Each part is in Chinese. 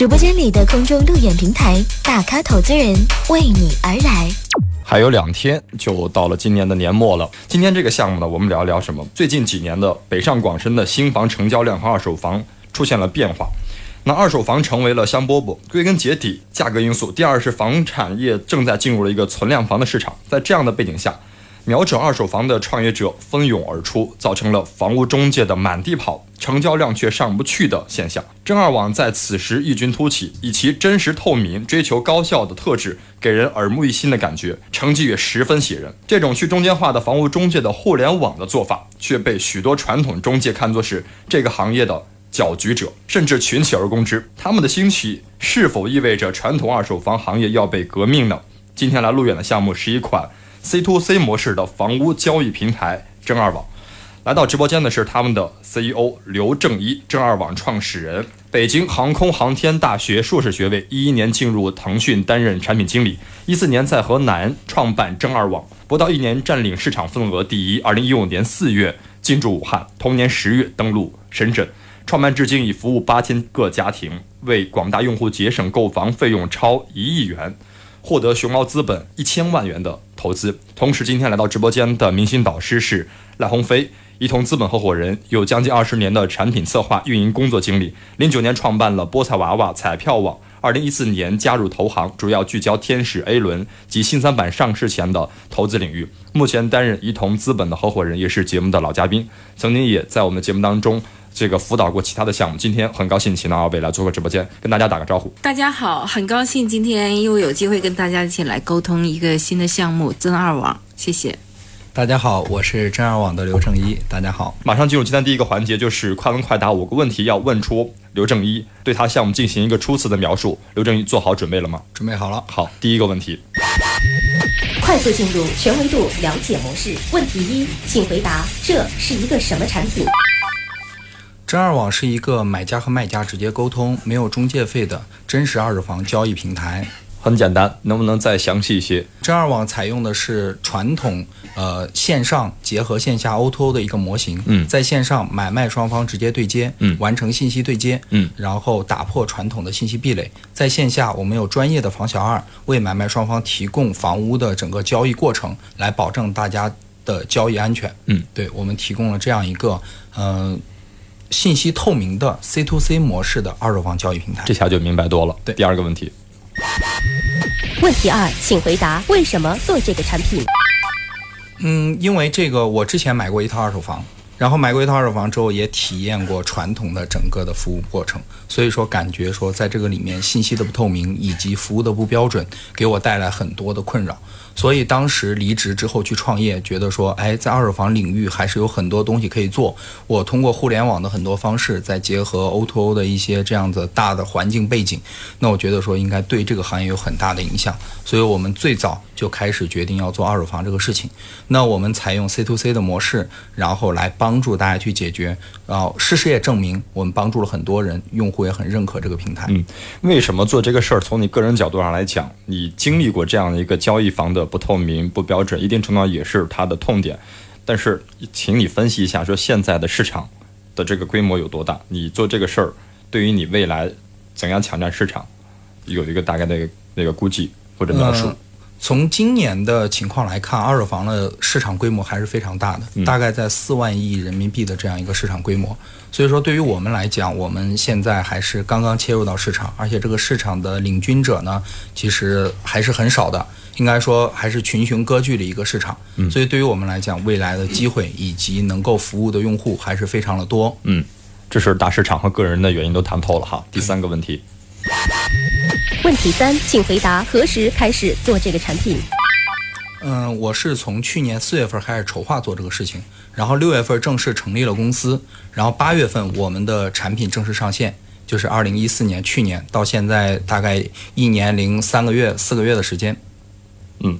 直播间里的空中路演平台，大咖投资人为你而来。还有两天就到了今年的年末了。今天这个项目呢，我们聊一聊什么？最近几年的北上广深的新房成交量和二手房出现了变化。那二手房成为了香饽饽，归根结底价格因素。第二是房产业正在进入了一个存量房的市场，在这样的背景下，瞄准二手房的创业者蜂拥而出，造成了房屋中介的满地跑，成交量却上不去的现象。真二网在此时异军突起，以其真实透明、追求高效的特质，给人耳目一新的感觉，成绩也十分喜人。这种去中间化的房屋中介的互联网的做法，却被许多传统中介看作是这个行业的。搅局者甚至群起而攻之，他们的兴起是否意味着传统二手房行业要被革命呢？今天来路远的项目是一款 C to C 模式的房屋交易平台正二网。来到直播间的是他们的 CEO 刘正一，正二网创始人，北京航空航天大学硕士学位，一一年进入腾讯担任产品经理，一四年在河南创办正二网，不到一年占领市场份额第一。二零一五年四月进驻武汉，同年十月登陆深圳。创办至今已服务八千个家庭，为广大用户节省购房费用超一亿元，获得熊猫资本一千万元的投资。同时，今天来到直播间的明星导师是赖鸿飞，一同资本合伙人，有将近二十年的产品策划运营工作经历。零九年创办了菠菜娃娃彩票网，二零一四年加入投行，主要聚焦天使 A 轮及新三板上市前的投资领域。目前担任一同资本的合伙人，也是节目的老嘉宾，曾经也在我们节目当中。这个辅导过其他的项目，今天很高兴请到二位来做个直播间，跟大家打个招呼。大家好，很高兴今天又有机会跟大家一起来沟通一个新的项目增二网，谢谢。大家好，我是真二网的刘正一。大家好，马上进入今天第一个环节，就是快问快答，五个问题要问出刘正一，对他项目进行一个初次的描述。刘正一做好准备了吗？准备好了。好，第一个问题，快速进入全维度了解模式。问题一，请回答这是一个什么产品？真二网是一个买家和卖家直接沟通、没有中介费的真实二手房交易平台。很简单，能不能再详细一些？真二网采用的是传统呃线上结合线下 O2O 的一个模型。嗯，在线上买卖双方直接对接，嗯，完成信息对接，嗯，然后打破传统的信息壁垒。在线下，我们有专业的房小二为买卖双方提供房屋的整个交易过程，来保证大家的交易安全。嗯，对我们提供了这样一个嗯。信息透明的 C to C 模式的二手房交易平台，这下就明白多了。对，第二个问题。问题二，请回答为什么做这个产品？嗯，因为这个我之前买过一套二手房，然后买过一套二手房之后，也体验过传统的整个的服务过程，所以说感觉说在这个里面信息的不透明以及服务的不标准，给我带来很多的困扰。所以当时离职之后去创业，觉得说，哎，在二手房领域还是有很多东西可以做。我通过互联网的很多方式，再结合 O2O 的一些这样子大的环境背景，那我觉得说应该对这个行业有很大的影响。所以我们最早就开始决定要做二手房这个事情。那我们采用 C to C 的模式，然后来帮助大家去解决。然后事实也证明，我们帮助了很多人，用户也很认可这个平台。嗯，为什么做这个事儿？从你个人角度上来讲，你经历过这样的一个交易房的不透明、不标准，一定程度上也是它的痛点。但是，请你分析一下，说现在的市场的这个规模有多大？你做这个事儿，对于你未来怎样抢占市场，有一个大概的那个估计或者描述。从今年的情况来看，二手房的市场规模还是非常大的，大概在四万亿人民币的这样一个市场规模。所以说，对于我们来讲，我们现在还是刚刚切入到市场，而且这个市场的领军者呢，其实还是很少的，应该说还是群雄割据的一个市场。所以，对于我们来讲，未来的机会以及能够服务的用户还是非常的多。嗯，这是大市场和个人的原因都谈透了哈。第三个问题。问题三，请回答何时开始做这个产品？嗯，我是从去年四月份开始筹划做这个事情，然后六月份正式成立了公司，然后八月份我们的产品正式上线，就是二零一四年，去年到现在大概一年零三个月、四个月的时间。嗯，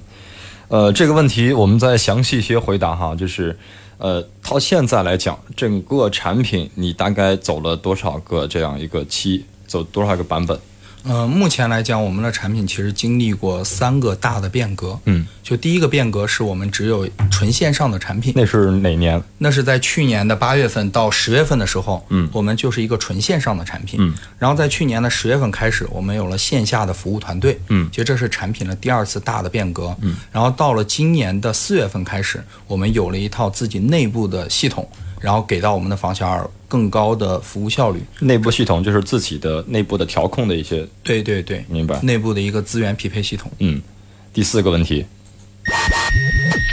呃，这个问题我们再详细一些回答哈，就是，呃，到现在来讲，整个产品你大概走了多少个这样一个期，走多少个版本？呃，目前来讲，我们的产品其实经历过三个大的变革。嗯，就第一个变革是我们只有纯线上的产品，那是哪年？那是在去年的八月份到十月份的时候，嗯我们就是一个纯线上的产品。嗯，然后在去年的十月份开始，我们有了线下的服务团队。嗯其实这是产品的第二次大的变革。嗯，然后到了今年的四月份开始，我们有了一套自己内部的系统，然后给到我们的房小二更高的服务效率。内部系统就是自己的内部的调控的一些，对对对，明白？内部的一个资源匹配系统。嗯，第四个问题，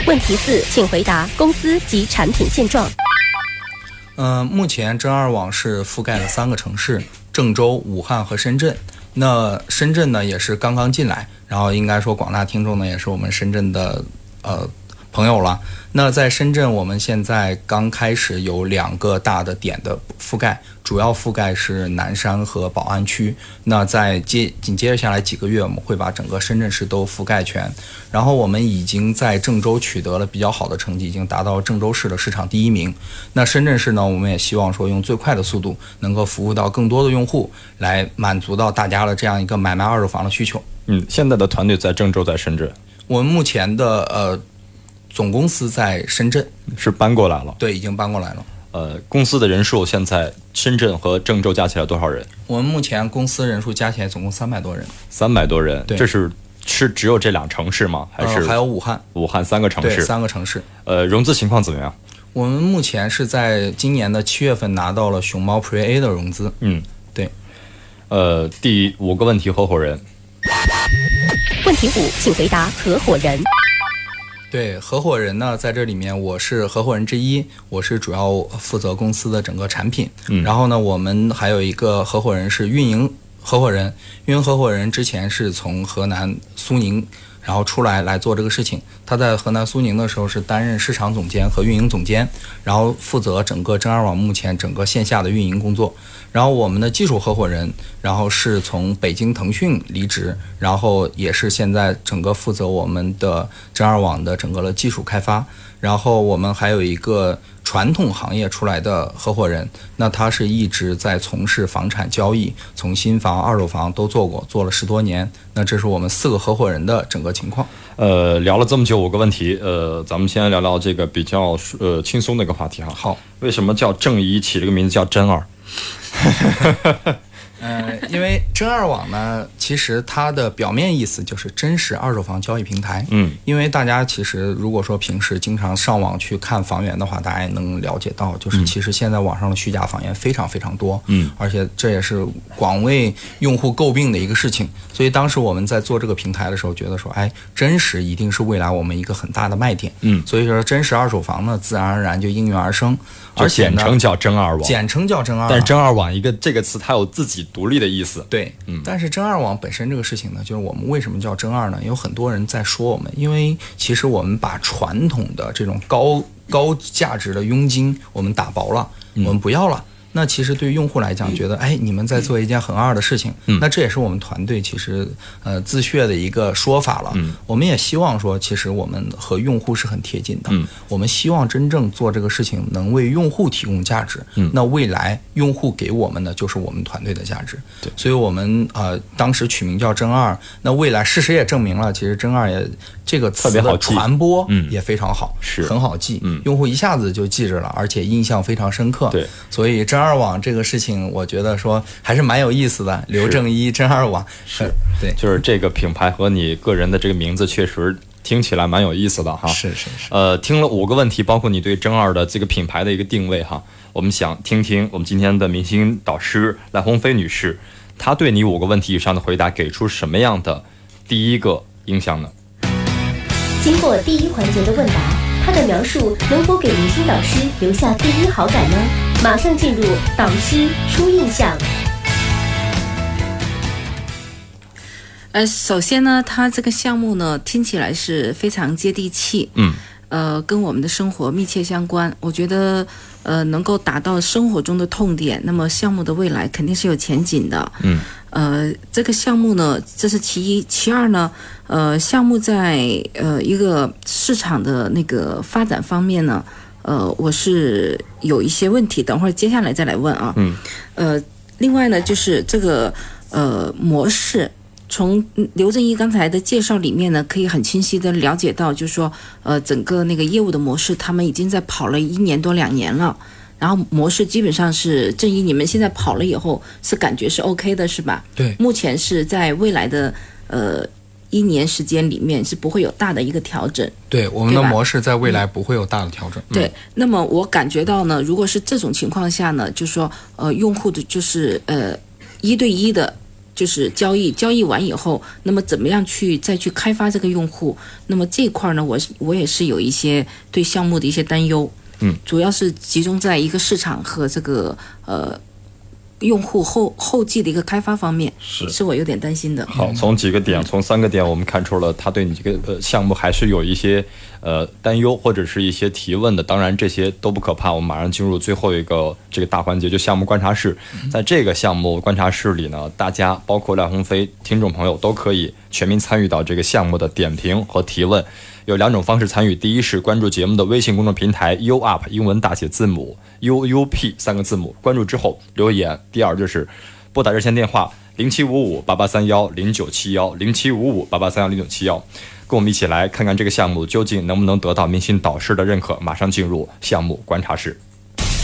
问题四，请回答公司及产品现状。嗯，目前真二网是覆盖了三个城市：郑州、武汉和深圳。那深圳呢，也是刚刚进来，然后应该说广大听众呢，也是我们深圳的呃朋友了。那在深圳，我们现在刚开始有两个大的点的覆盖，主要覆盖是南山和宝安区。那在接紧接着下来几个月，我们会把整个深圳市都覆盖全。然后我们已经在郑州取得了比较好的成绩，已经达到郑州市的市场第一名。那深圳市呢，我们也希望说用最快的速度，能够服务到更多的用户，来满足到大家的这样一个买卖二手房的需求。嗯，现在的团队在郑州，在深圳，我们目前的呃总公司在深圳，是搬过来了。对，已经搬过来了。呃，公司的人数现在深圳和郑州加起来多少人？我们目前公司人数加起来总共三百多人，三百多人。这是是只有这两城市吗？还是、呃、还有武汉，武汉三个城，市？三个城市。呃，融资情况怎么样？我们目前是在今年的七月份拿到了熊猫 Pre A 的融资。嗯，对。呃，第五个问题，合伙人。问题五，请回答合伙人。对，合伙人呢，在这里面我是合伙人之一，我是主要负责公司的整个产品。嗯然后呢，我们还有一个合伙人是运营合伙人，运营合伙人之前是从河南苏宁。然后出来来做这个事情，他在河南苏宁的时候是担任市场总监和运营总监，然后负责整个真二网目前整个线下的运营工作。然后我们的技术合伙人，然后是从北京腾讯离职，然后也是现在整个负责我们的真二网的整个的技术开发。然后我们还有一个传统行业出来的合伙人，那他是一直在从事房产交易，从新房、二手房都做过，做了十多年。那这是我们四个合伙人的整个情况。呃，聊了这么久，五个问题，呃，咱们先聊聊这个比较呃轻松的一个话题哈。好，为什么叫正一起这个名字叫真二？呃，因为真二网呢，其实它的表面意思就是真实二手房交易平台。嗯，因为大家其实如果说平时经常上网去看房源的话，大家也能了解到，就是其实现在网上的虚假房源非常非常多。嗯，而且这也是广为用户诟病的一个事情。所以当时我们在做这个平台的时候，觉得说，哎，真实一定是未来我们一个很大的卖点。嗯所以说真实二手房呢，自然而然就应运而生，而且呢，简称叫真二网。简称叫真二网，但是真二网一个这个词，它有自己独立的意思。对，嗯但是真二网本身这个事情呢，就是我们为什么叫真二呢？有很多人在说我们，因为其实我们把传统的这种高高价值的佣金我们打薄了，嗯我们不要了。那其实对于用户来讲，觉得哎，你们在做一件很二的事情，嗯那这也是我们团队其实呃自诩的一个说法了。嗯我们也希望说，其实我们和用户是很贴近的。嗯我们希望真正做这个事情能为用户提供价值。嗯那未来用户给我们的就是我们团队的价值。对所以我们呃当时取名叫真二。那未来事实也证明了，其实真二也这个词的特别好传播嗯也非常好，是很好记，嗯用户一下子就记着了，而且印象非常深刻。对，所以真二网这个事情，我觉得说还是蛮有意思的。刘正一真二网是，对，就是这个品牌和你个人的这个名字，确实听起来蛮有意思的哈。是是是。呃，听了五个问题，包括你对真二的这个品牌的一个定位哈，我们想听听我们今天的明星导师赖鸿飞女士，她对你五个问题以上的回答给出什么样的第一个印象呢？经过第一环节的问答，她的描述能否给明星导师留下第一好感呢？马上进入导师初印象。呃，首先呢，它这个项目呢听起来是非常接地气，嗯，呃，跟我们的生活密切相关。我觉得，呃，能够达到生活中的痛点，那么项目的未来肯定是有前景的。嗯，呃，这个项目呢，这是其一，其二呢，呃，项目在呃一个市场的那个发展方面呢，呃，我是有一些问题，等会儿接下来再来问啊。嗯，呃，另外呢，就是这个呃模式。从刘正一刚才的介绍里面呢，可以很清晰的了解到，就是说，呃，整个那个业务的模式，他们已经在跑了一年多两年了，然后模式基本上是正一，你们现在跑了以后是感觉是 OK 的，是吧？对，目前是在未来的呃一年时间里面是不会有大的一个调整。对，我们的模式在未来不会有大的调整。对，那么我感觉到呢，如果是这种情况下呢，就是说，呃，用户的就是呃一对一的，就是交易，交易完以后，那么怎么样去再去开发这个用户？那么这一块呢，我是我也是有一些对项目的一些担忧，嗯，主要是集中在一个市场和这个呃用户后后继的一个开发方面，是是我有点担心的。好，从几个点，从三个点，我们看出了他对你这个呃项目还是有一些呃担忧或者是一些提问的。当然这些都不可怕，我们马上进入最后一个这个大环节，就项目观察室。在这个项目观察室里呢，大家包括赖鸿飞听众朋友都可以全民参与到这个项目的点评和提问。有两种方式参与，第一是关注节目的微信公众平台 U Up 英文大写字母 U U P 三个字母，关注之后留言。第二就是拨打热线电话零七五五八八三幺零九七幺零七五五八八三幺零九七幺，跟我们一起来看看这个项目究竟能不能得到明星导师的认可。马上进入项目观察室。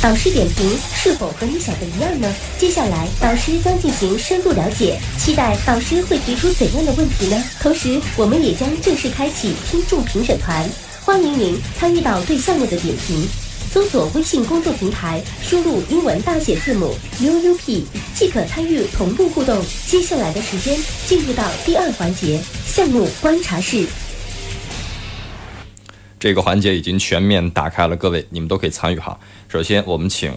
导师点评是否和你想的一样呢？接下来，导师将进行深入了解，期待导师会提出怎样的问题呢？同时，我们也将正式开启听众评审团，欢迎您参与到对项目的点评。搜索微信公众平台，输入英文大写字母 UUP 即可参与同步互动。接下来的时间进入到第二环节项目观察室。这个环节已经全面打开了，各位你们都可以参与哈。首先，我们请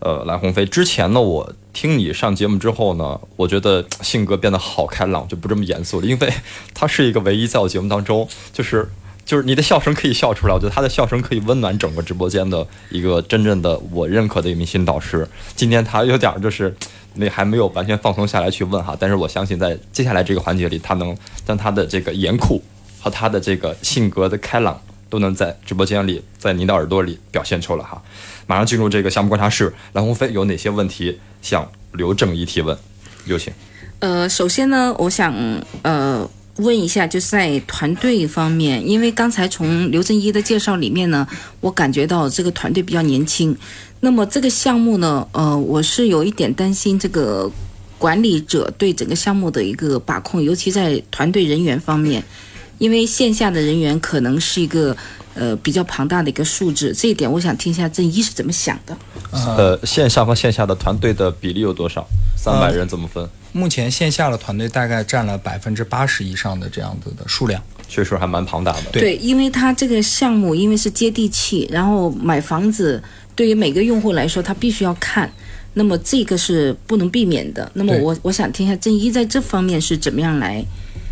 呃蓝鸿飞。之前呢，我听你上节目之后呢，我觉得性格变得好开朗，就不这么严肃了，因为他是一个唯一在我节目当中就是。就是你的笑声可以笑出来，我觉得他的笑声可以温暖整个直播间的一个真正的我认可的一个明星导师。今天他有点就是那还没有完全放松下来去问哈，但是我相信在接下来这个环节里，他能将他的这个严酷和他的这个性格的开朗都能在直播间里，在您的耳朵里表现出来哈。马上进入这个项目观察室，蓝鸿飞有哪些问题向刘正一提问？有请。呃，首先呢，我想呃问一下，就是在团队方面，因为刚才从刘正一的介绍里面呢，我感觉到这个团队比较年轻。那么这个项目呢，呃，我是有一点担心这个管理者对整个项目的一个把控，尤其在团队人员方面，因为线下的人员可能是一个呃比较庞大的一个数字，这一点我想听一下郑一是怎么想的。呃，线上和线下的团队的比例有多少？三百人怎么分？目前线下的团队大概占了百分之八十以上的这样子的数量。确实还蛮庞大的。对因为它这个项目因为是接地气，然后买房子对于每个用户来说，他必须要看，那么这个是不能避免的。那么我我想听一下郑一在这方面是怎么样来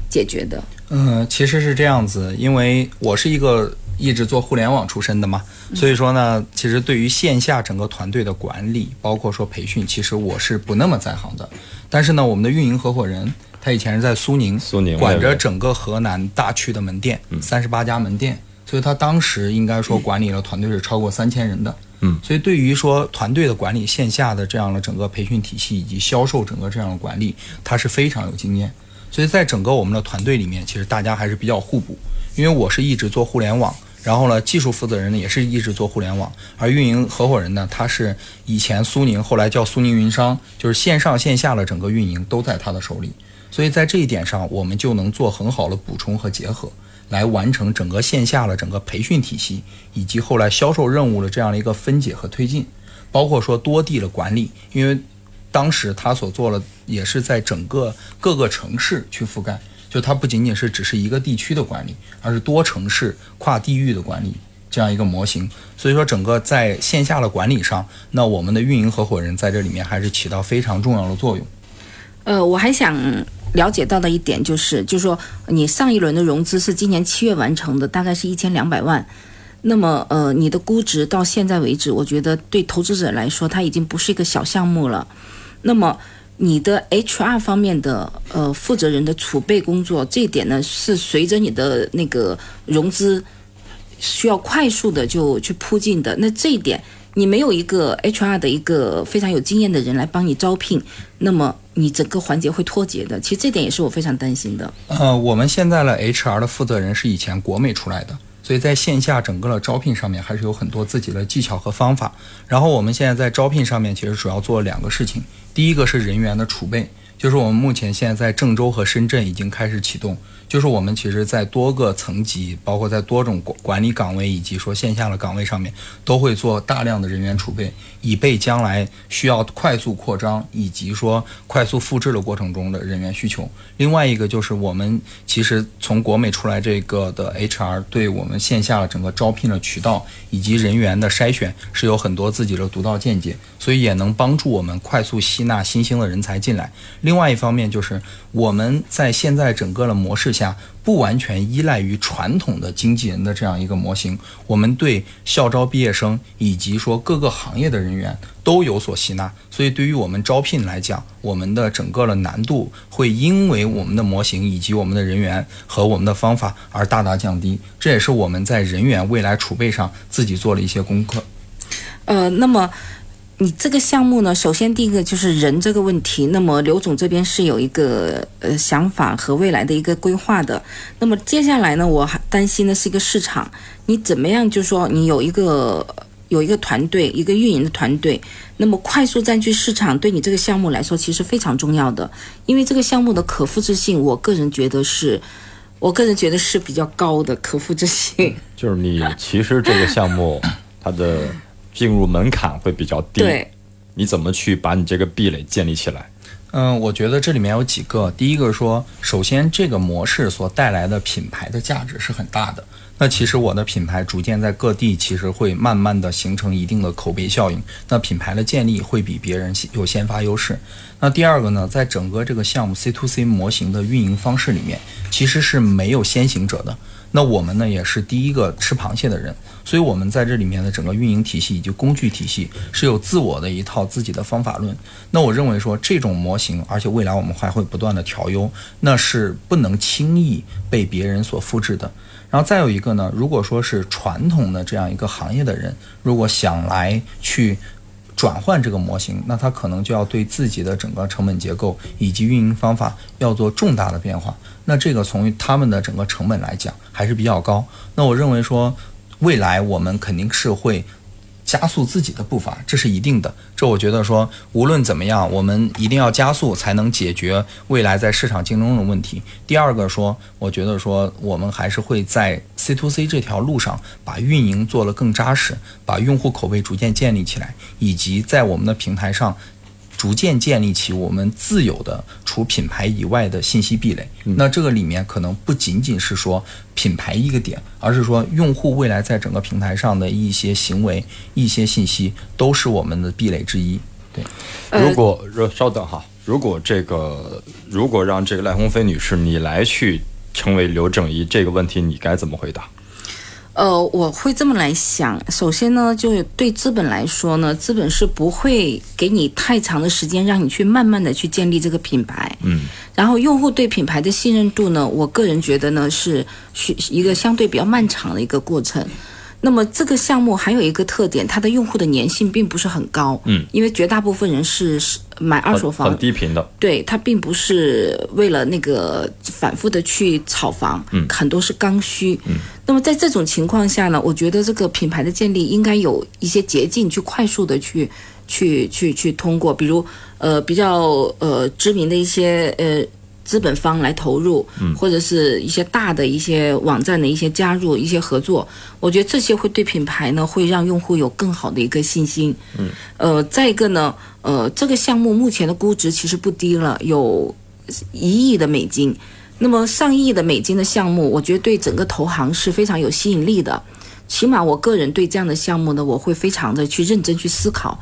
解决的？嗯，其实是这样子，因为我是一个一直做互联网出身的嘛，所以说呢，其实对于线下整个团队的管理，包括说培训，其实我是不那么在行的。但是呢，我们的运营合伙人他以前是在苏宁，苏宁管着整个河南大区的门店，三十八家门店，所以他当时应该说管理了团队是超过三千人的。嗯，所以对于说团队的管理、线下的这样的整个培训体系以及销售整个这样的管理，他是非常有经验。所以在整个我们的团队里面，其实大家还是比较互补。因为我是一直做互联网，然后呢，技术负责人呢也是一直做互联网，而运营合伙人呢，他是以前苏宁，后来叫苏宁云商，就是线上线下的整个运营都在他的手里。所以在这一点上，我们就能做很好的补充和结合，来完成整个线下的整个培训体系，以及后来销售任务的这样的一个分解和推进，包括说多地的管理，因为当时他所做的也是在整个各个城市去覆盖，就它不仅仅是只是一个地区的管理，而是多城市跨地域的管理这样一个模型。所以说，整个在线下的管理上，那我们的运营合伙人在这里面还是起到非常重要的作用。呃，我还想了解到的一点就是，就是说你上一轮的融资是今年七月完成的，大概是一千两百万。那么，呃，你的估值到现在为止，我觉得对投资者来说，它已经不是一个小项目了。那么，你的 HR 方面的呃负责人的储备工作，这一点呢，是随着你的那个融资需要快速的就去铺进的。那这一点，你没有一个 HR 的一个非常有经验的人来帮你招聘，那么你整个环节会脱节的。其实这点也是我非常担心的。呃，我们现在的 HR 的负责人是以前国美出来的，所以在线下整个的招聘上面还是有很多自己的技巧和方法。然后我们现在在招聘上面其实主要做两个事情，第一个是人员的储备，就是我们目前现在在郑州和深圳已经开始启动。就是我们其实，在多个层级，包括在多种管理岗位以及说线下的岗位上面，都会做大量的人员储备，以备将来需要快速扩张以及说快速复制的过程中的人员需求。另外一个就是我们其实从国美出来这个的 HR，对我们线下的整个招聘的渠道以及人员的筛选是有很多自己的独到见解，所以也能帮助我们快速吸纳新兴的人才进来。另外一方面就是我们在现在整个的模式。下不完全依赖于传统的经纪人的这样一个模型，我们对校招毕业生以及说各个行业的人员都有所吸纳，所以对于我们招聘来讲，我们的整个的难度会因为我们的模型以及我们的人员和我们的方法而大大降低。这也是我们在人员未来储备上自己做了一些功课。呃，那么。你这个项目呢，首先第一个就是人这个问题。那么刘总这边是有一个呃想法和未来的一个规划的。那么接下来呢，我还担心的是一个市场，你怎么样？就说你有一个有一个团队，一个运营的团队，那么快速占据市场，对你这个项目来说其实非常重要的。因为这个项目的可复制性，我个人觉得是，我个人觉得是比较高的可复制性。就是你其实这个项目它的。进入门槛会比较低，对，你怎么去把你这个壁垒建立起来？嗯，我觉得这里面有几个，第一个说，首先这个模式所带来的品牌的价值是很大的。那其实我的品牌逐渐在各地，其实会慢慢的形成一定的口碑效应。那品牌的建立会比别人有先发优势。那第二个呢，在整个这个项目 C to C 模型的运营方式里面，其实是没有先行者的。那我们呢，也是第一个吃螃蟹的人，所以我们在这里面的整个运营体系以及工具体系是有自我的一套自己的方法论。那我认为说这种模型，而且未来我们还会不断的调优，那是不能轻易被别人所复制的。然后再有一个呢，如果说是传统的这样一个行业的人，如果想来去转换这个模型，那它可能就要对自己的整个成本结构以及运营方法要做重大的变化。那这个从他们的整个成本来讲还是比较高。那我认为说，未来我们肯定是会。加速自己的步伐，这是一定的。这我觉得说，无论怎么样，我们一定要加速，才能解决未来在市场竞争的问题。第二个说，我觉得说，我们还是会在 C to C 这条路上，把运营做得更扎实，把用户口碑逐渐建立起来，以及在我们的平台上。逐渐建立起我们自有的除品牌以外的信息壁垒。那这个里面可能不仅仅是说品牌一个点，而是说用户未来在整个平台上的一些行为、一些信息都是我们的壁垒之一。对，如果稍等哈，如果这个如果让这个赖鸿飞女士你来去成为刘正一，这个问题你该怎么回答？呃，我会这么来想。首先呢，就对资本来说呢，资本是不会给你太长的时间让你去慢慢的去建立这个品牌。嗯。然后用户对品牌的信任度呢，我个人觉得呢是需一个相对比较漫长的一个过程。那么这个项目还有一个特点，它的用户的粘性并不是很高，嗯，因为绝大部分人是买二手房，很低频的，对，它并不是为了那个反复的去炒房，嗯，很多是刚需，嗯，那么在这种情况下呢，我觉得这个品牌的建立应该有一些捷径去快速的去去去去通过，比如呃比较呃知名的一些呃。资本方来投入，或者是一些大的一些网站的一些加入、一些合作，我觉得这些会对品牌呢，会让用户有更好的一个信心。嗯，呃，再一个呢，呃，这个项目目前的估值其实不低了，有一亿的美金。那么上亿的美金的项目，我觉得对整个投行是非常有吸引力的。起码我个人对这样的项目呢，我会非常的去认真去思考。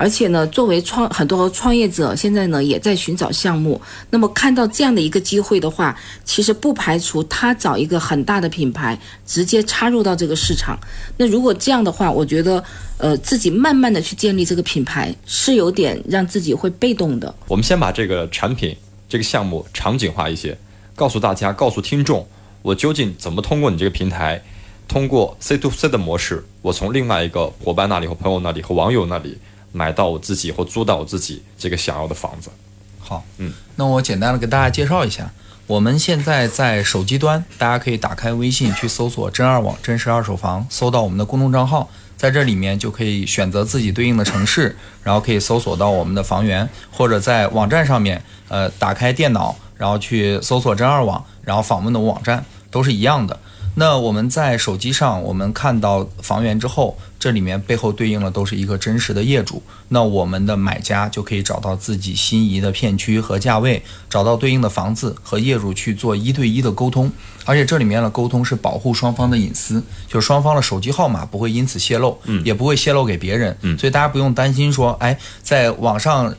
而且呢，作为创很多创业者，现在呢也在寻找项目。那么看到这样的一个机会的话，其实不排除他找一个很大的品牌直接插入到这个市场。那如果这样的话，我觉得，呃，自己慢慢的去建立这个品牌是有点让自己会被动的。我们先把这个产品、这个项目场景化一些，告诉大家，告诉听众，我究竟怎么通过你这个平台。通过 C to C 的模式，我从另外一个伙伴那里和朋友那里和网友那里买到我自己或租到我自己这个想要的房子。好，嗯，那我简单的给大家介绍一下，我们现在在手机端，大家可以打开微信去搜索“真二网真实二手房”，搜到我们的公众账号，在这里面就可以选择自己对应的城市，然后可以搜索到我们的房源，或者在网站上面，呃，打开电脑，然后去搜索“真二网”，然后访问的网站都是一样的。那我们在手机上，我们看到房源之后，这里面背后对应的都是一个真实的业主。那我们的买家就可以找到自己心仪的片区和价位，找到对应的房子和业主去做一对一的沟通。而且这里面的沟通是保护双方的隐私，就是双方的手机号码不会因此泄露，嗯也不会泄露给别人。嗯所以大家不用担心说，哎，在网上。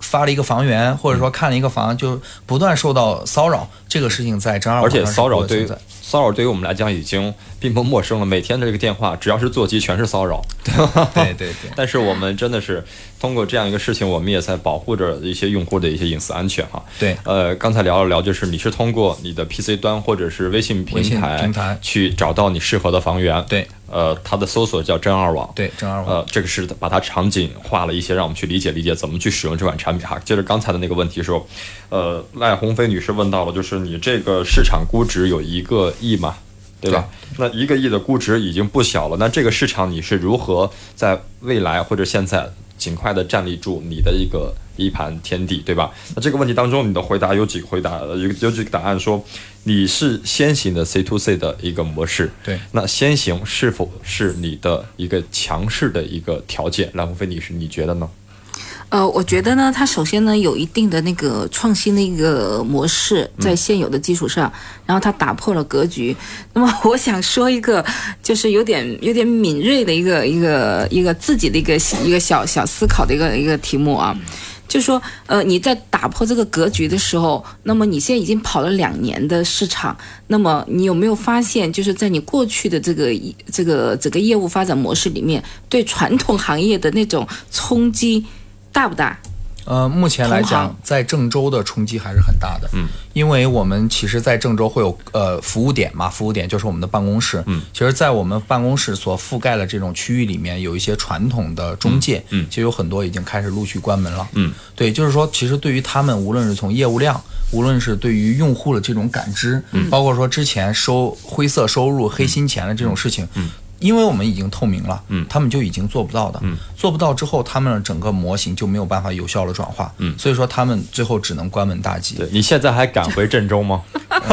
发了一个房源，或者说看了一个房，就不断受到骚扰，这个事情在真二网而且上是骚扰对骚扰对于我们来讲已经并不陌生了，每天的这个电话只要是座机全是骚扰。对吧对对，但是我们真的是通过这样一个事情，我们也在保护着一些用户的一些隐私安全哈。对呃，刚才聊了聊，就是你是通过你的 PC 端或者是微信微信平台平台去找到你适合的房源。对，呃，它的搜索叫真二网。对，真二网。呃，这个是把它场景化了一些，让我们去理解理解怎么去使用这款产品哈。接着刚才的那个问题说，呃，赖鸿飞女士问到了，就是你这个市场估值有一个亿嘛，对吧？那一个亿的估值已经不小了，那这个市场你是如何在未来或者现在尽快的站立住你的一个一盘天地，对吧？那这个问题当中，你的回答有几个回答，呃有有几个答案说你是先行的 C to C 的一个模式，对那先行是否是你的一个强势的一个条件？赖鸿飞女士，你觉得呢？呃，我觉得呢，它首先呢有一定的那个创新的一个模式，在现有的基础上，然后它打破了格局。那么我想说一个，就是有点有点敏锐的一个一个一个自己的一个一个小小思考的一个一个题目啊。就说，呃，你在打破这个格局的时候，那么你现在已经跑了两年的市场，那么你有没有发现，就是在你过去的这个这个整个业务发展模式里面，对传统行业的那种冲击大不大？呃，目前来讲，在郑州的冲击还是很大的。嗯，因为我们其实，在郑州会有呃服务点嘛，服务点就是我们的办公室。嗯，其实，在我们办公室所覆盖的这种区域里面，有一些传统的中介，嗯嗯其实有很多已经开始陆续关门了。嗯，对，就是说，其实对于他们，无论是从业务量，无论是对于用户的这种感知，嗯，包括说之前收灰色收入、黑心钱的这种事情，嗯。因为我们已经透明了，嗯他们就已经做不到的，嗯，做不到之后，他们的整个模型就没有办法有效的转化，嗯所以说他们最后只能关门大吉。对你现在还敢回郑州吗？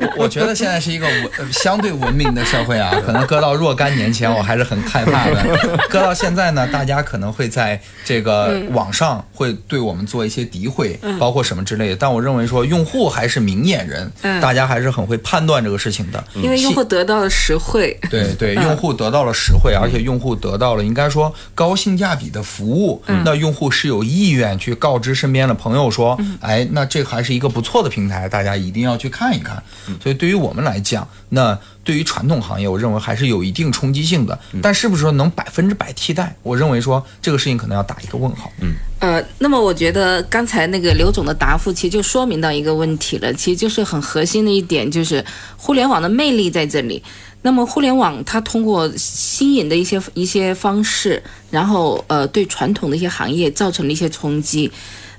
我我觉得现在是一个文、呃、相对文明的社会啊，可能搁到若干年前我还是很害怕的，搁到现在呢，大家可能会在这个网上会对我们做一些诋毁，包括什么之类的。但我认为说，用户还是明眼人，嗯大家还是很会判断这个事情的。因为用户得到了实惠。对对，对用户得到了实惠，而且用户得到了应该说高性价比的服务，嗯。那用户是有意愿去告知身边的朋友说，嗯。哎，那这还是一个不错的平台，大家一定要去看一看。嗯。所以对于我们来讲，那对于传统行业，我认为还是有一定冲击性的，但是不是说能百分之百替代？我认为说这个事情可能要打一个问号。嗯，呃，那么我觉得刚才那个刘总的答复，其实就说明到一个问题了，其实就是很核心的一点，就是互联网的魅力在这里。那么互联网它通过新颖的一些一些方式，然后呃对传统的一些行业造成了一些冲击，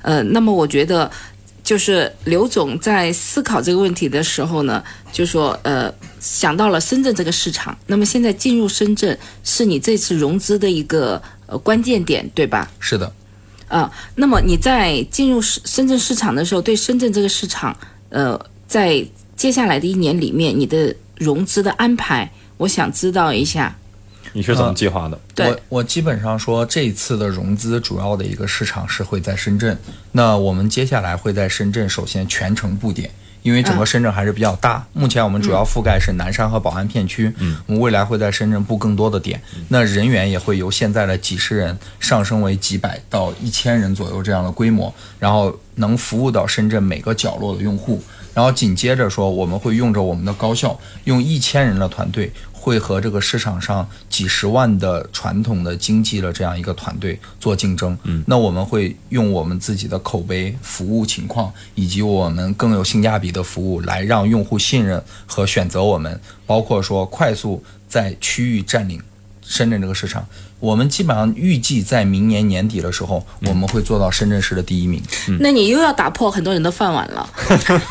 呃，那么我觉得就是刘总在思考这个问题的时候呢，就说呃想到了深圳这个市场，那么现在进入深圳是你这次融资的一个呃关键点，对吧？是的。啊，那么你在进入深深圳市场的时候，对深圳这个市场，呃，在接下来的一年里面，你的融资的安排，我想知道一下。你是怎么计划的？对我我基本上说，这一次的融资主要的一个市场是会在深圳。那我们接下来会在深圳首先全程布点，因为整个深圳还是比较大。目前我们主要覆盖是南山和宝安片区，嗯，我们未来会在深圳布更多的点。那人员也会由现在的几十人上升为几百到一千人左右这样的规模，然后能服务到深圳每个角落的用户。然然后紧接着说我们会用着我们的高校，用一千人的团队。会和这个市场上几十万的传统的经济的这样一个团队做竞争，嗯，那我们会用我们自己的口碑、服务情况以及我们更有性价比的服务来让用户信任和选择我们，包括说快速在区域占领深圳这个市场。我们基本上预计在明年年底的时候，我们会做到深圳市的第一名。那你又要打破很多人的饭碗了。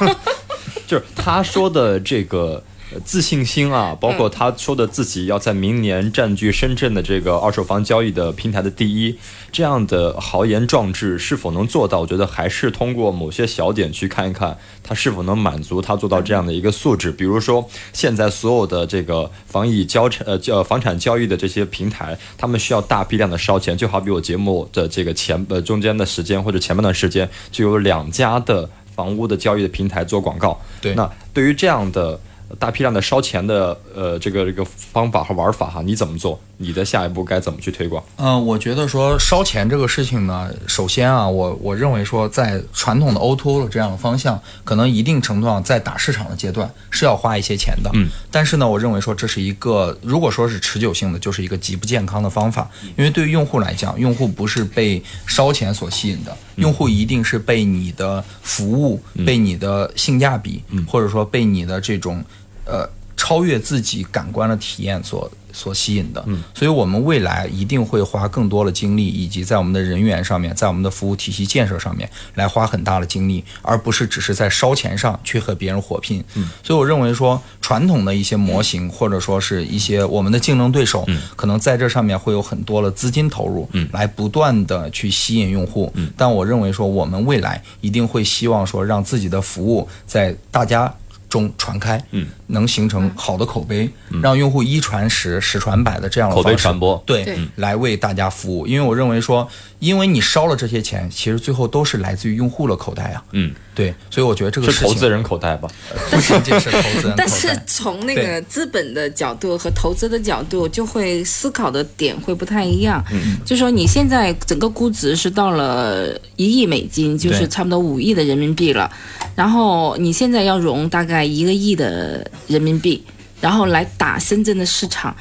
就是他说的这个。自信心啊，包括他说的自己要在明年占据深圳的这个二手房交易的平台的第一，这样的豪言壮志是否能做到？我觉得还是通过某些小点去看一看，他是否能满足他做到这样的一个素质。比如说，现在所有的这个房易交产呃叫房产交易的这些平台，他们需要大批量的烧钱，就好比我节目的这个前呃中间的时间或者前半段时间，就有两家的房屋的交易的平台做广告。对，那对于这样的。大批量的烧钱的呃这个这个方法和玩法哈，你怎么做？你的下一步该怎么去推广？嗯，我觉得说烧钱这个事情呢，首先啊，我我认为说在传统的 O2O 的这样的方向，可能一定程度上在打市场的阶段是要花一些钱的。嗯，但是呢，我认为说这是一个如果说是持久性的，就是一个极不健康的方法。因为对于用户来讲，用户不是被烧钱所吸引的，用户一定是被你的服务、被你的性价比，或者说被你的这种。呃，超越自己感官的体验所所吸引的，嗯，所以我们未来一定会花更多的精力，以及在我们的人员上面，在我们的服务体系建设上面来花很大的精力，而不是只是在烧钱上去和别人火拼。嗯，所以我认为说，传统的一些模型或者说是一些我们的竞争对手，嗯，可能在这上面会有很多的资金投入，嗯，来不断的去吸引用户，嗯，但我认为说，我们未来一定会希望说，让自己的服务在大家。中传开，嗯，能形成好的口碑，让用户一传十，十传百的这样的口碑传播，对，来为大家服务。因为我认为说，因为你烧了这些钱，其实最后都是来自于用户的口袋啊，嗯。对，所以我觉得这个是投资人口袋吧，不仅仅是投资人口袋。但是从那个资本的角度和投资的角度，就会思考的点会不太一样。嗯，就说你现在整个估值是到了一亿美金，就是差不多五亿的人民币了，然后你现在要融大概一个亿的人民币，然后来打深圳的市场。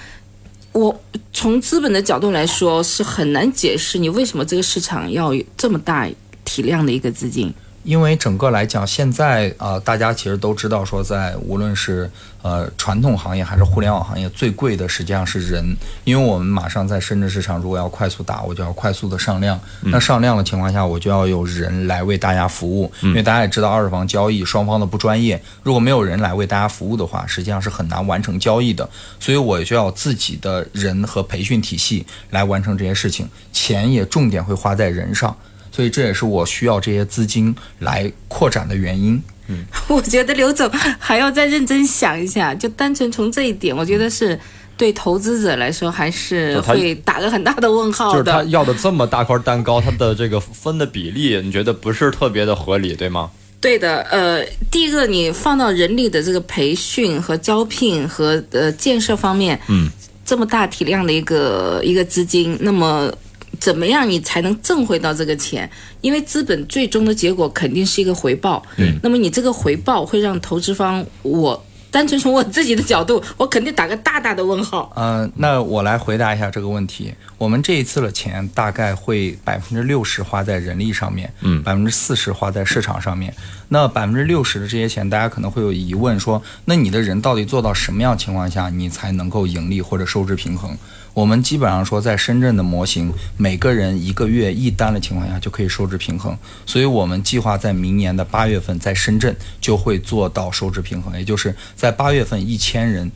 我从资本的角度来说，是很难解释你为什么这个市场要有这么大体量的一个资金。因为整个来讲，现在啊，大家其实都知道，说在无论是呃传统行业还是互联网行业，最贵的实际上是人。因为我们马上在深圳市场，如果要快速打，我就要快速的上量。那上量的情况下，我就要有人来为大家服务。因为大家也知道，二手房交易双方的不专业，如果没有人来为大家服务的话，实际上是很难完成交易的。所以我就要自己的人和培训体系来完成这些事情，钱也重点会花在人上。所以这也是我需要这些资金来扩展的原因。嗯，我觉得刘总还要再认真想一下。就单纯从这一点，我觉得是对投资者来说还是会打个很大的问号的。就是他要的这么大块蛋糕，他的这个分的比例，你觉得不是特别的合理，对吗？对的。呃，第一个，你放到人力的这个培训和招聘和呃建设方面，嗯，这么大体量的一个一个资金，那么。怎么样你才能挣回到这个钱？因为资本最终的结果肯定是一个回报。对，那么你这个回报会让投资方，我单纯从我自己的角度，我肯定打个大大的问号。嗯，那我来回答一下这个问题。我们这一次的钱大概会百分之六十花在人力上面，嗯，百分之四十花在市场上面。那百分之六十的这些钱，大家可能会有疑问，说那你的人到底做到什么样情况下，你才能够盈利或者收支平衡？我们基本上说，在深圳的模型，每个人一个月一单的情况下就可以收支平衡。所以我们计划在明年的八月份，在深圳就会做到收支平衡，也就是在八月份一千人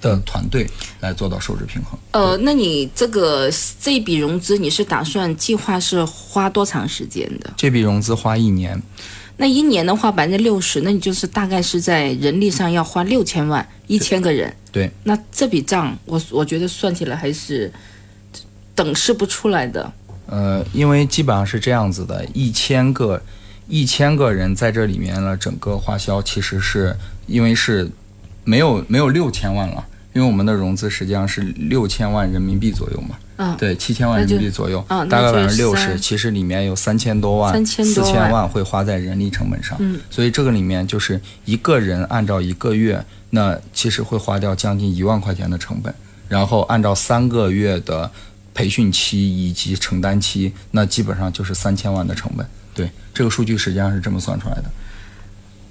的团队来做到收支平衡。呃，那你这个这笔融资，你是打算计划是花多长时间的？这笔融资花一年。那一年的话，百分之六十，那你就是大概是在人力上要花六千万，一千个人。对。那这笔账，我我觉得算起来还是等式不出来的。呃，因为基本上是这样子的，一千个一千个人在这里面了，整个花销其实是因为是没有没有六千万了，因为我们的融资实际上是六千万人民币左右嘛，嗯，对，七千万人民币左右，嗯大概百分之六十，其实里面有三千多万、3000四千万会花在人力成本上，嗯，所以这个里面就是一个人按照一个月，那其实会花掉将近一万块钱的成本，然后按照三个月的培训期以及承担期，那基本上就是三千万的成本，对，这个数据实际上是这么算出来的。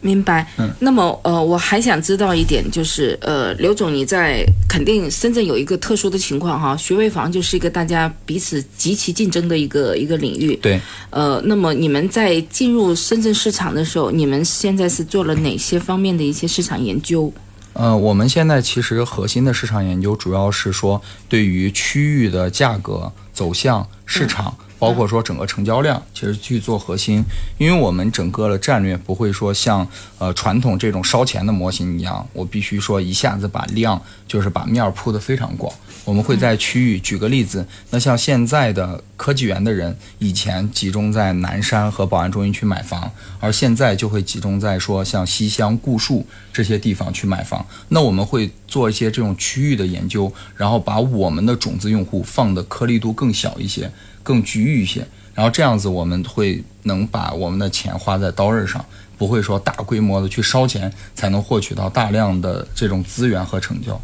明白。嗯那么呃，我还想知道一点，就是呃，刘总你在肯定深圳有一个特殊的情况哈，学位房就是一个大家彼此极其竞争的一个一个领域。对，呃，那么你们在进入深圳市场的时候，你们现在是做了哪些方面的一些市场研究？呃，我们现在其实核心的市场研究主要是说对于区域的价格走向、市场，包括说整个成交量，其实去做核心。因为我们整个的战略不会说像呃传统这种烧钱的模型一样，我必须说一下子把量就是把面铺得非常广。我们会在区域，举个例子，那像现在的科技园的人，以前集中在南山和宝安中心区买房，而现在就会集中在说像西乡、固戍这些地方去买房。那我们会做一些这种区域的研究，然后把我们的种子用户放的颗粒度更小一些，更局域一些，然后这样子我们会能把我们的钱花在刀刃上，不会说大规模的去烧钱才能获取到大量的这种资源和成交。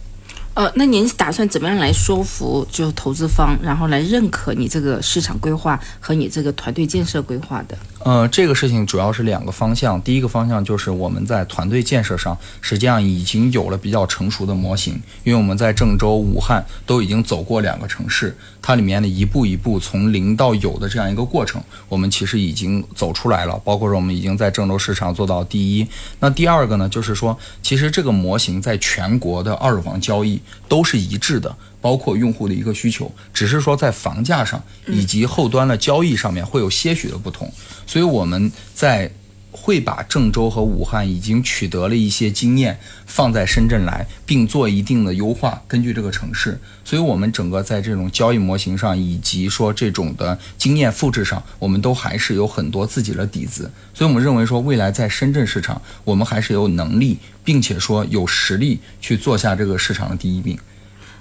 呃，那您打算怎么样来说服就投资方，然后来认可你这个市场规划和你这个团队建设规划的？呃，这个事情主要是两个方向。第一个方向就是我们在团队建设上，实际上已经有了比较成熟的模型，因为我们在郑州、武汉都已经走过两个城市，它里面的一步一步从零到有的这样一个过程，我们其实已经走出来了。包括说我们已经在郑州市场做到第一。那第二个呢，就是说，其实这个模型在全国的二手房交易都是一致的。包括用户的一个需求，只是说在房价上以及后端的交易上面会有些许的不同，所以我们在会把郑州和武汉已经取得了一些经验放在深圳来，并做一定的优化，根据这个城市，所以我们整个在这种交易模型上以及说这种的经验复制上，我们都还是有很多自己的底子，所以我们认为说未来在深圳市场，我们还是有能力，并且说有实力去做下这个市场的第一名。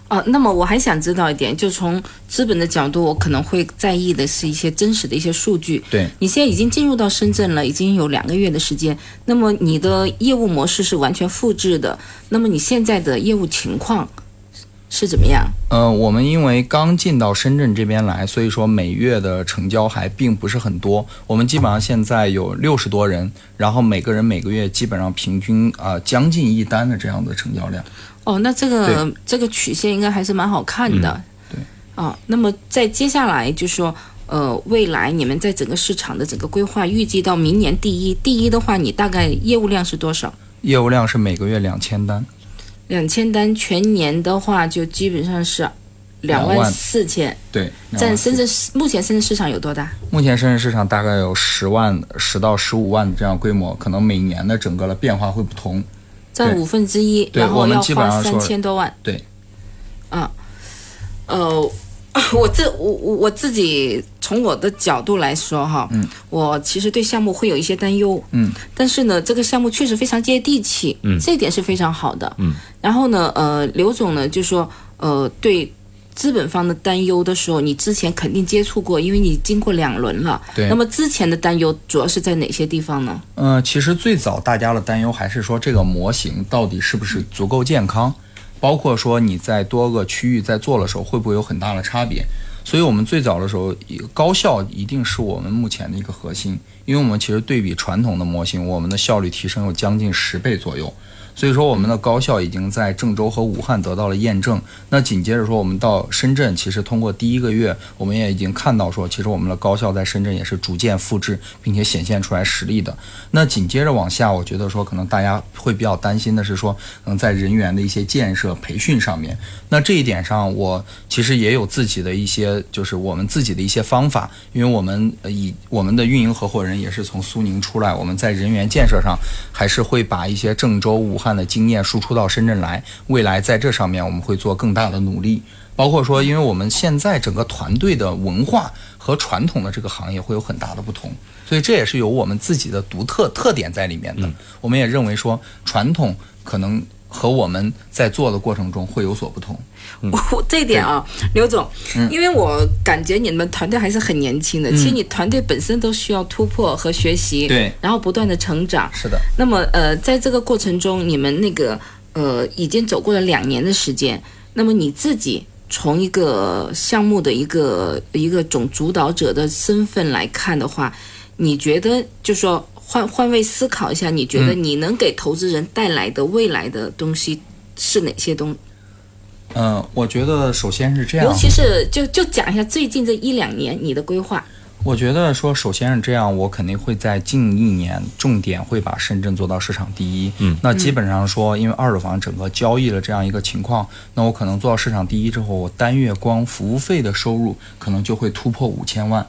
啊，那么我还想知道一点，就从资本的角度，我可能会在意的是一些真实的一些数据。对，你现在已经进入到深圳了，已经有两个月的时间，那么你的业务模式是完全复制的，那么你现在的业务情况是怎么样？呃，我们因为刚进到深圳这边来，所以说每月的成交还并不是很多。我们基本上现在有六十多人，然后每个人每个月基本上平均啊、呃将近一单的这样的成交量。哦，那这个这个曲线应该还是蛮好看的。对。啊，那么在接下来就说，呃，未来你们在整个市场的整个规划，预计到明年第一，第一的话，你大概业务量是多少？业务量是每个月两千单，两千单，全年的话就基本上是两万两万四千。对，占深圳市目前深圳市场有多大？目前深圳市场大概有十万、十到十五万这样规模，可能每年的整个的变化会不同。对。占五分之一，然后要花三千多万。对，啊，呃，我这我我我自己从我的角度来说哈，嗯，我其实对项目会有一些担忧，嗯，但是呢，这个项目确实非常接地气，嗯。这一点是非常好的，嗯，然后呢，呃，刘总呢就说，呃，对。资本方的担忧的时候，你之前肯定接触过，因为你经过两轮了。对那么之前的担忧主要是在哪些地方呢？呃，其实最早大家的担忧还是说这个模型到底是不是足够健康，包括说你在多个区域在做的时候会不会有很大的差别。所以我们最早的时候，一高效一定是我们目前的一个核心，因为我们其实对比传统的模型，我们的效率提升有将近十倍左右。所以说，我们的高校已经在郑州和武汉得到了验证。那紧接着说，我们到深圳，其实通过第一个月，我们也已经看到说，其实我们的高校在深圳也是逐渐复制，并且显现出来实力的。那紧接着往下，我觉得说，可能大家会比较担心的是说，嗯，在人员的一些建设、培训上面，那这一点上，我其实也有自己的一些，就是我们自己的一些方法，因为我们以我们的运营合伙人也是从苏宁出来，我们在人员建设上还是会把一些郑州、武的经验输出到深圳来，未来在这上面我们会做更大的努力。包括说，因为我们现在整个团队的文化和传统的这个行业会有很大的不同，所以这也是有我们自己的独特特点在里面的。我们也认为说，传统可能和我们在做的过程中会有所不同。我这一点啊，刘总，因为我感觉你们团队还是很年轻的，其实你团队本身都需要突破和学习，对。然后不断的成长。是的，那么呃，在这个过程中，你们那个呃已经走过了两年的时间，那么你自己从一个项目的一个一个总主导者的身份来看的话，你觉得就说换换位思考一下，你觉得你能给投资人带来的未来的东西是哪些东？嗯、我觉得首先是这样尤，其是就就讲一下最近这一两年你的规划。我觉得说，首先是这样，我肯定会在近一年重点会把深圳做到市场第一。嗯，那基本上说，因为二手房整个交易的这样一个情况，那我可能做到市场第一之后，我单月光服务费的收入可能就会突破五千万。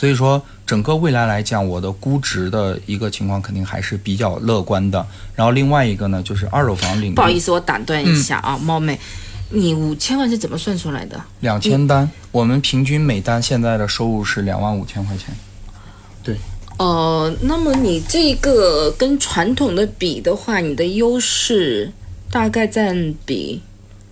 所以说，整个未来来讲，我的估值的一个情况肯定还是比较乐观的。然后另外一个呢，就是二手房领域，不好意思，我打断一下啊，冒昧，你五千万是怎么算出来的？两千单，我们平均每单现在的收入是两万五千块钱。对呃，那么你这个跟传统的比的话，你的优势大概占比？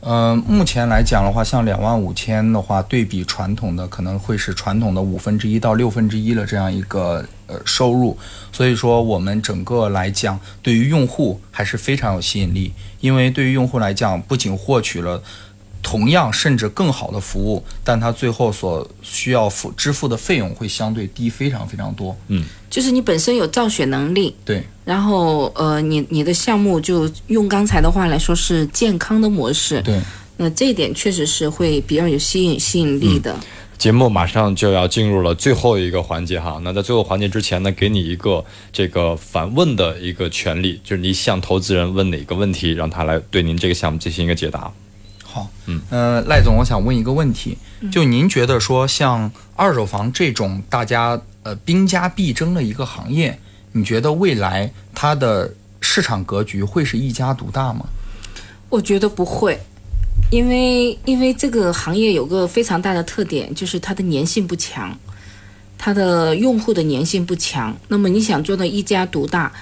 呃，目前来讲的话，像两万五千的话，对比传统的可能会是传统的五分之一到六分之一的这样一个呃收入，所以说我们整个来讲，对于用户还是非常有吸引力，因为对于用户来讲，不仅获取了同样甚至更好的服务，但他最后所需要付支付的费用会相对低非常非常多。嗯就是你本身有造血能力，对，然后呃，你你的项目就用刚才的话来说是健康的模式，对，那这一点确实是会比较有吸引吸引力的。节目马上就要进入了最后一个环节哈，那在最后环节之前呢，给你一个这个反问的一个权利，就是你向投资人问哪个问题，让他来对您这个项目进行一个解答。好，嗯，呃，赖总，我想问一个问题，就您觉得说像二手房这种大家呃兵家必争的一个行业，你觉得未来它的市场格局会是一家独大吗？我觉得不会，因为因为这个行业有个非常大的特点，就是它的粘性不强，它的用户的粘性不强。那么你想做到一家独大，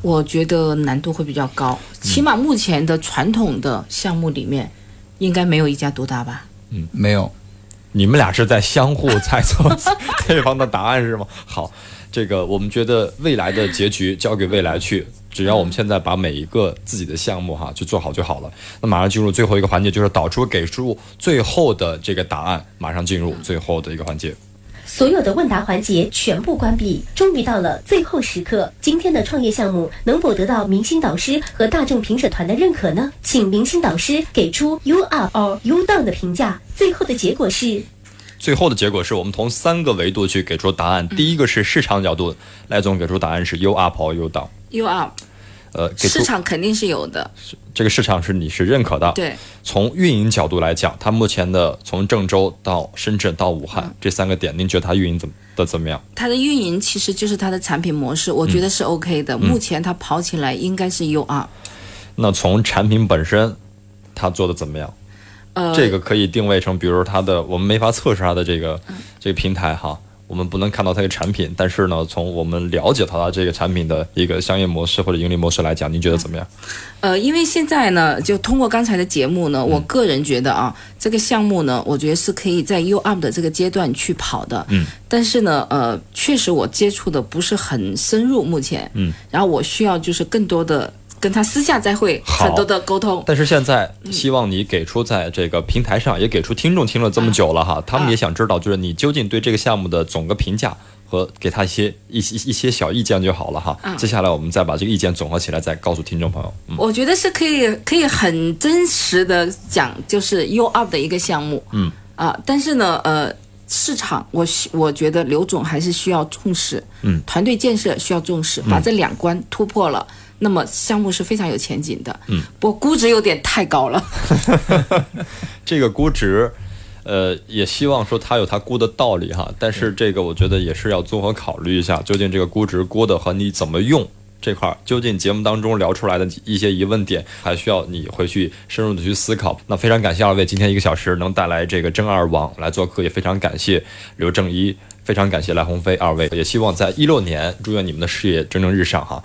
我觉得难度会比较高。起码目前的传统的项目里面，应该没有一家独大吧？嗯没有，你们俩是在相互猜测 对方的答案是吗？好，这个我们觉得未来的结局交给未来去，只要我们现在把每一个自己的项目哈去做好就好了。那马上进入最后一个环节，就是导出给出最后的这个答案，马上进入最后的一个环节。所有的问答环节全部关闭，终于到了最后时刻。今天的创业项目能否得到明星导师和大众评审团的认可呢？请明星导师给出 “you up” or “you down” 的评价。最后的结果是最后的结果是我们从三个维度去给出答案。第一个是市场角度，赖总给出答案是 you up or you down。You up，呃，给市场肯定是有的，这个市场是你是认可的。对，从运营角度来讲，它目前的从郑州到深圳到武汉、这三个点，您觉得它运营怎么的怎么样？它的运营其实就是它的产品模式，我觉得是 OK 的。目前它跑起来应该是 You up，那从产品本身，它做的怎么样？呃，这个可以定位成，比如说它的，我们没法测试它的这个、这个平台哈，我们不能看到它的产品，但是呢，从我们了解它的这个产品的一个商业模式或者盈利模式来讲，您觉得怎么样？呃，因为现在呢，就通过刚才的节目呢，我个人觉得啊，这个项目呢，我觉得是可以在 U up 的这个阶段去跑的。嗯。但是呢，呃，确实我接触的不是很深入，目前。嗯。然后我需要就是更多的跟他私下再会好很多的沟通。但是现在希望你给出在这个平台上，也给出听众听了这么久了哈，他们也想知道，就是你究竟对这个项目的总个评价和给他一些一些一些小意见就好了哈。接下来我们再把这个意见总合起来，再告诉听众朋友。嗯，我觉得是可以可以很真实的讲，就是 U up 的一个项目。嗯。啊，但是呢，呃，市场我需我觉得刘总还是需要重视。嗯。团队建设需要重视，把这两关突破了。那么项目是非常有前景的，嗯，不过估值有点太高了，这个估值。呃，也希望说它有它估的道理哈，但是这个我觉得也是要综合考虑一下，究竟这个估值估的和你怎么用这块儿，究竟节目当中聊出来的一些疑问点，还需要你回去深入的去思考。那非常感谢二位今天一个小时能带来这个真二网来做客，也非常感谢刘正一，非常感谢赖鸿飞二位，也希望在一六年祝愿你们的事业蒸蒸日上哈。